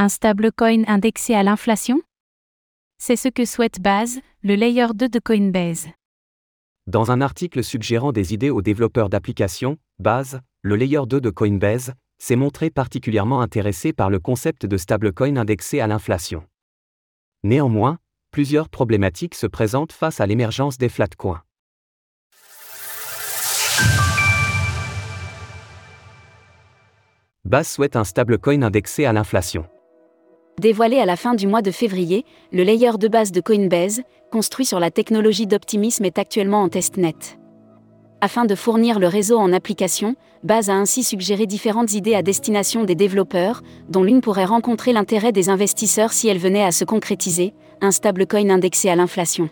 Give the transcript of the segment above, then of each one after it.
Un stablecoin indexé à l'inflation? C'est ce que souhaite Base, le layer 2 de Coinbase. Dans un article suggérant des idées aux développeurs d'applications, Base, le layer 2 de Coinbase, s'est montré particulièrement intéressé par le concept de stablecoin indexé à l'inflation. Néanmoins, plusieurs problématiques se présentent face à l'émergence des flatcoins. Base souhaite un stablecoin indexé à l'inflation. Dévoilé à la fin du mois de février, le layer de base de Coinbase, construit sur la technologie d'optimisme, est actuellement en testnet. Afin de fournir le réseau en application, Base a ainsi suggéré différentes idées à destination des développeurs, dont l'une pourrait rencontrer l'intérêt des investisseurs si elle venait à se concrétiser, un stablecoin indexé à l'inflation.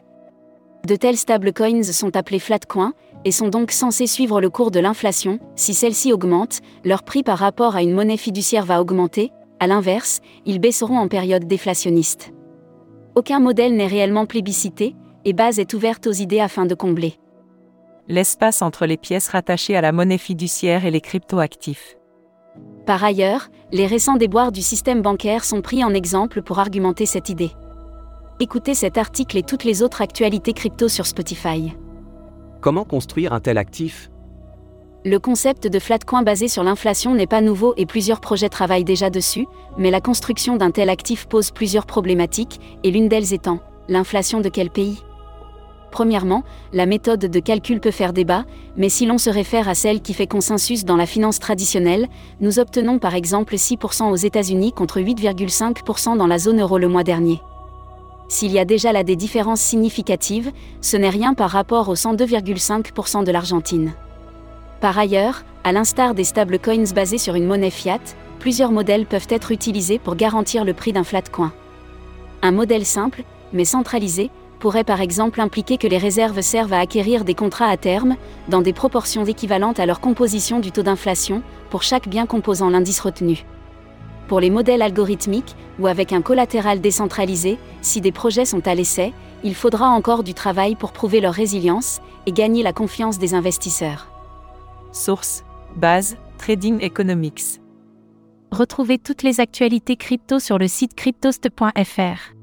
De tels stablecoins sont appelés flatcoins et sont donc censés suivre le cours de l'inflation. Si celle-ci augmente, leur prix par rapport à une monnaie fiduciaire va augmenter, à l'inverse, ils baisseront en période déflationniste. Aucun modèle n'est réellement plébiscité, et Base est ouverte aux idées afin de combler l'espace entre les pièces rattachées à la monnaie fiduciaire et les cryptoactifs. Par ailleurs, les récents déboires du système bancaire sont pris en exemple pour argumenter cette idée. Écoutez cet article et toutes les autres actualités crypto sur Spotify. Comment construire un tel actif? Le concept de flatcoin basé sur l'inflation n'est pas nouveau et plusieurs projets travaillent déjà dessus, mais la construction d'un tel actif pose plusieurs problématiques, et l'une d'elles étant l'inflation de quel pays? Premièrement, la méthode de calcul peut faire débat, mais si l'on se réfère à celle qui fait consensus dans la finance traditionnelle, nous obtenons par exemple 6% aux États-Unis contre 8,5% dans la zone euro le mois dernier. S'il y a déjà là des différences significatives, ce n'est rien par rapport aux 102,5% de l'Argentine. Par ailleurs, à l'instar des stablecoins basés sur une monnaie fiat, plusieurs modèles peuvent être utilisés pour garantir le prix d'un flatcoin. Un modèle simple, mais centralisé, pourrait par exemple impliquer que les réserves servent à acquérir des contrats à terme, dans des proportions équivalentes à leur composition du taux d'inflation, pour chaque bien composant l'indice retenu. Pour les modèles algorithmiques, ou avec un collatéral décentralisé, si des projets sont à l'essai, il faudra encore du travail pour prouver leur résilience et gagner la confiance des investisseurs. Source Base Trading Economics. Retrouvez toutes les actualités crypto sur le site cryptost.fr.